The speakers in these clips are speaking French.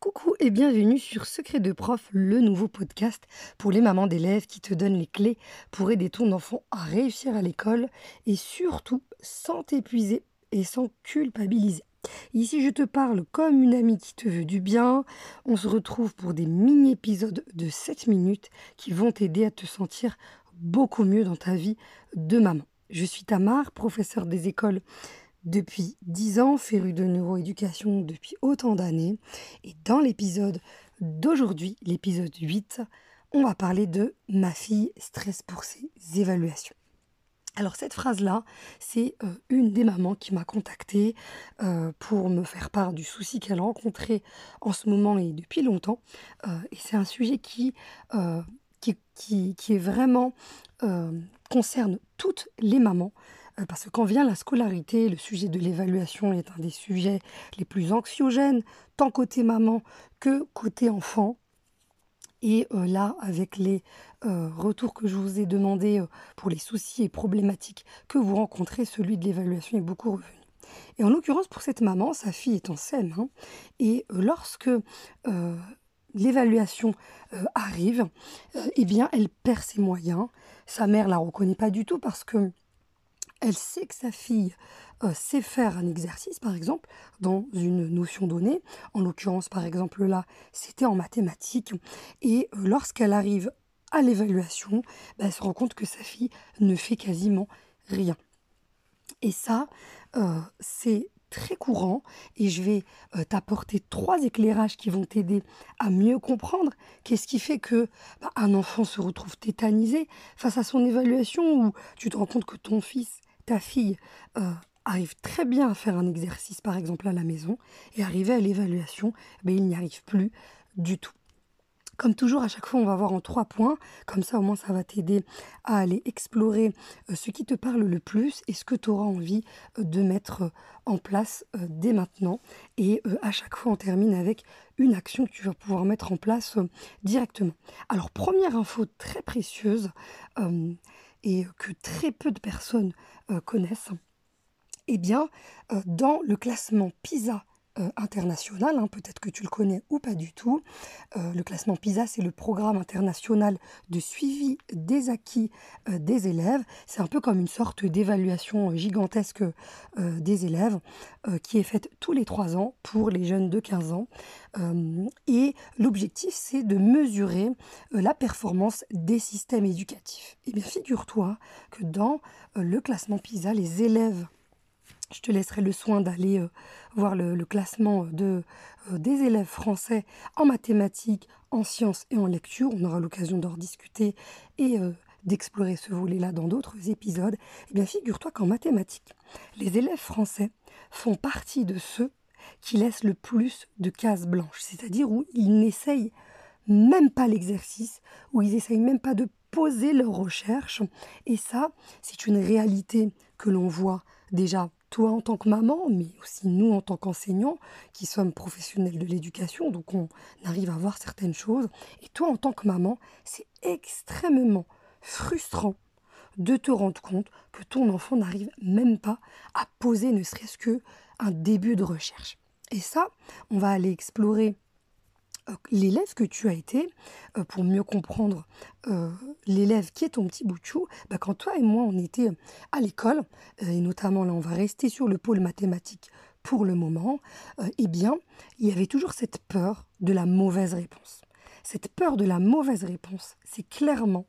Coucou et bienvenue sur Secret de Prof, le nouveau podcast pour les mamans d'élèves qui te donne les clés pour aider ton enfant à réussir à l'école et surtout sans t'épuiser et sans culpabiliser. Ici, je te parle comme une amie qui te veut du bien. On se retrouve pour des mini-épisodes de 7 minutes qui vont t'aider à te sentir beaucoup mieux dans ta vie de maman. Je suis Tamar, professeure des écoles depuis 10 ans, férue de neuroéducation depuis autant d'années. Et dans l'épisode d'aujourd'hui, l'épisode 8, on va parler de ma fille stress pour ses évaluations. Alors cette phrase-là, c'est euh, une des mamans qui m'a contactée euh, pour me faire part du souci qu'elle rencontrait en ce moment et depuis longtemps. Euh, et c'est un sujet qui, est vraiment concerne toutes les mamans. Parce que quand vient la scolarité, le sujet de l'évaluation est un des sujets les plus anxiogènes, tant côté maman que côté enfant. Et euh, là, avec les euh, retours que je vous ai demandés euh, pour les soucis et problématiques que vous rencontrez, celui de l'évaluation est beaucoup revenu. Et en l'occurrence, pour cette maman, sa fille est en scène. Hein, et lorsque l'évaluation arrive, eh bien, elle perd ses moyens. Sa mère la reconnaît pas du tout parce que elle sait que sa fille euh, sait faire un exercice, par exemple, dans une notion donnée. En l'occurrence, par exemple, là, c'était en mathématiques. Et euh, lorsqu'elle arrive à l'évaluation, bah, elle se rend compte que sa fille ne fait quasiment rien. Et ça, euh, c'est très courant et je vais t'apporter trois éclairages qui vont t'aider à mieux comprendre qu'est-ce qui fait que bah, un enfant se retrouve tétanisé face à son évaluation ou tu te rends compte que ton fils ta fille euh, arrive très bien à faire un exercice, par exemple à la maison, et arriver à l'évaluation, mais il n'y arrive plus du tout. Comme toujours, à chaque fois, on va voir en trois points. Comme ça, au moins, ça va t'aider à aller explorer euh, ce qui te parle le plus et ce que tu auras envie euh, de mettre en place dès maintenant. Et à chaque fois, on termine avec une action que tu vas pouvoir mettre en place directement. Alors, première info très précieuse et que très peu de personnes euh, connaissent, eh bien, euh, dans le classement PISA euh, international, hein, peut-être que tu le connais ou pas du tout. le classement PISA, c'est le programme international de suivi des acquis des élèves. C'est un peu comme une sorte d'évaluation gigantesque des élèves qui est faite tous les trois ans pour les jeunes de 15 ans. et l'objectif, c'est de mesurer la performance des systèmes éducatifs. Eh bien, figure-toi que dans le classement PISA, les élèves je te laisserai le soin d'aller euh, voir le, classement de, euh, des élèves français en mathématiques, en sciences et en lecture. On aura l'occasion d'en rediscuter et euh, d'explorer ce volet-là dans d'autres épisodes. Eh bien, figure-toi qu'en mathématiques, les élèves français font partie de ceux qui laissent le plus de cases blanches, c'est-à-dire où ils n'essayent même pas l'exercice, où ils n'essayent même pas de poser leurs recherches. Et ça, c'est une réalité que l'on voit déjà toi en tant que maman, mais aussi nous en tant qu'enseignants, qui sommes professionnels de l'éducation, donc on arrive à voir certaines choses. Et toi en tant que maman, c'est extrêmement frustrant de te rendre compte que ton enfant n'arrive même pas à poser ne serait-ce que un début de recherche. Et ça, on va aller explorer l'élève que tu as été, euh, pour mieux comprendre euh, l'élève qui est ton petit bout de chou, bah, quand toi et moi on était à l'école, et notamment là on va rester sur le pôle mathématique pour le moment, eh bien il y avait toujours cette peur de la mauvaise réponse. Cette peur de la mauvaise réponse, c'est clairement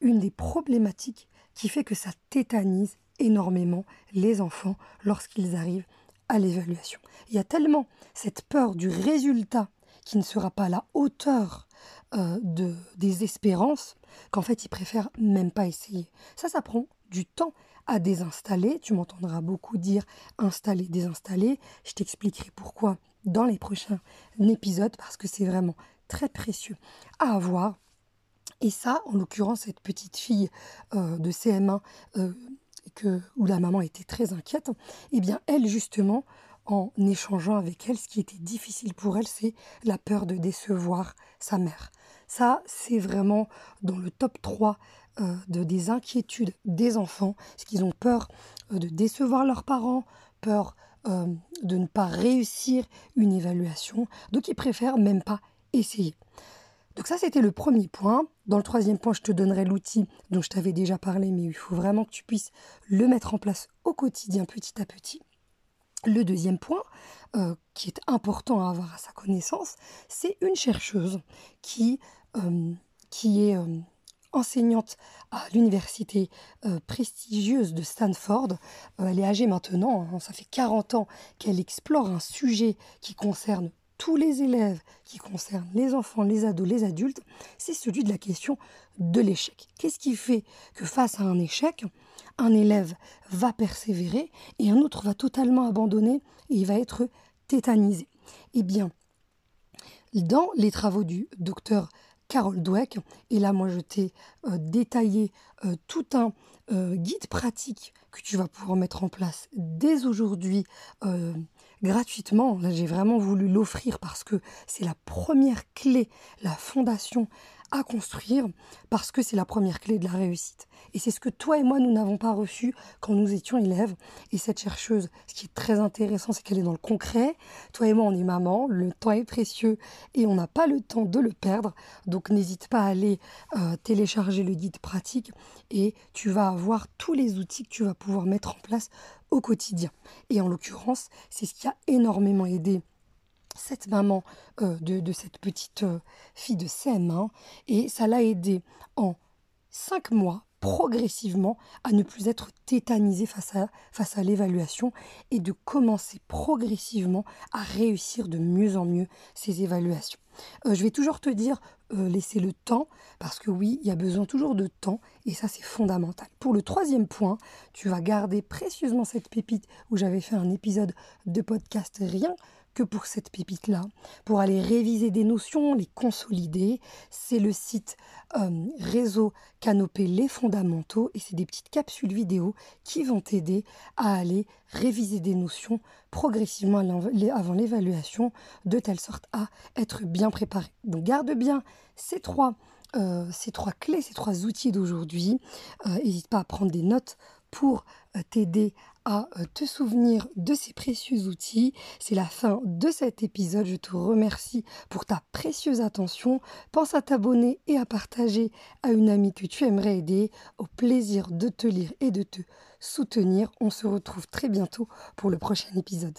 une des problématiques qui fait que ça tétanise énormément les enfants lorsqu'ils arrivent à l'évaluation. Il y a tellement cette peur du résultat ne sera pas à la hauteur euh, de, des espérances, qu'en fait, ils préfèrent même pas essayer. Ça, ça prend du temps à désinstaller. Tu m'entendras beaucoup dire installer, désinstaller. Je t'expliquerai pourquoi dans les prochains épisodes, parce que c'est vraiment très précieux à avoir. Et ça, en l'occurrence, cette petite fille euh, de CM1 euh, que, où la maman était très inquiète, eh bien, elle, justement, en échangeant avec elle, ce qui était difficile pour elle, c'est la peur de décevoir sa mère. Ça, c'est vraiment dans le top 3 euh, de, des inquiétudes des enfants, parce qu'ils ont peur euh, de décevoir leurs parents, peur euh, de ne pas réussir une évaluation, donc ils préfèrent même pas essayer. Donc ça, c'était le premier point. Dans le troisième point, je te donnerai l'outil dont je t'avais déjà parlé, mais il faut vraiment que tu puisses le mettre en place au quotidien, petit à petit. Le deuxième point, euh, qui est important à avoir à sa connaissance, c'est une chercheuse qui, euh, est euh, enseignante à l'université prestigieuse de Stanford. elle est âgée maintenant, hein, ça fait 40 ans qu'elle explore un sujet qui concerne tous les élèves, qui concernent les enfants, les ados, les adultes, c'est celui de la question de l'échec. Qu'est-ce qui fait que face à un échec, un élève va persévérer et un autre va totalement abandonner et il va être tétanisé? Eh bien, dans les travaux du docteur Carol Dweck, et là moi je t'ai euh, détaillé euh, tout un euh, guide pratique que tu vas pouvoir mettre en place dès aujourd'hui gratuitement. J'ai vraiment voulu l'offrir parce que c'est la première clé, la fondation à construire parce que c'est la première clé de la réussite. Et c'est ce que toi et moi, nous n'avons pas reçu quand nous étions élèves. Et cette chercheuse, ce qui est très intéressant, c'est qu'elle est dans le concret. Toi et moi, on est maman, le temps est précieux et on n'a pas le temps de le perdre. Donc n'hésite pas à aller euh, télécharger le guide pratique et tu vas avoir tous les outils que tu vas pouvoir mettre en place au quotidien. Et en l'occurrence, c'est ce qui a énormément aidé cette maman euh, de, cette petite euh, fille de CM1 et ça l'a aidé en cinq mois progressivement à ne plus être tétanisée face à, face à l'évaluation et de commencer progressivement à réussir de mieux en mieux ces évaluations. Euh, je vais toujours te dire, laisser le temps, parce que oui, il y a besoin toujours de temps, et ça c'est fondamental. Pour le troisième point, tu vas garder précieusement cette pépite où j'avais fait un épisode de podcast rien pour cette pépite-là, pour aller réviser des notions, les consolider. C'est le site euh, Réseau Canopé Les Fondamentaux et c'est des petites capsules vidéo qui vont t'aider à aller réviser des notions progressivement avant l'évaluation de telle sorte à être bien préparé. Donc garde bien ces trois, euh, trois clés, ces trois outils d'aujourd'hui. Euh, n'hésite pas à prendre des notes pour t'aider à euh, te souvenir de ces précieux outils. C'est la fin de cet épisode. Je te remercie pour ta précieuse attention. Pense à t'abonner et à partager à une amie que tu aimerais aider. Au plaisir de te lire et de te soutenir. On se retrouve très bientôt pour le prochain épisode.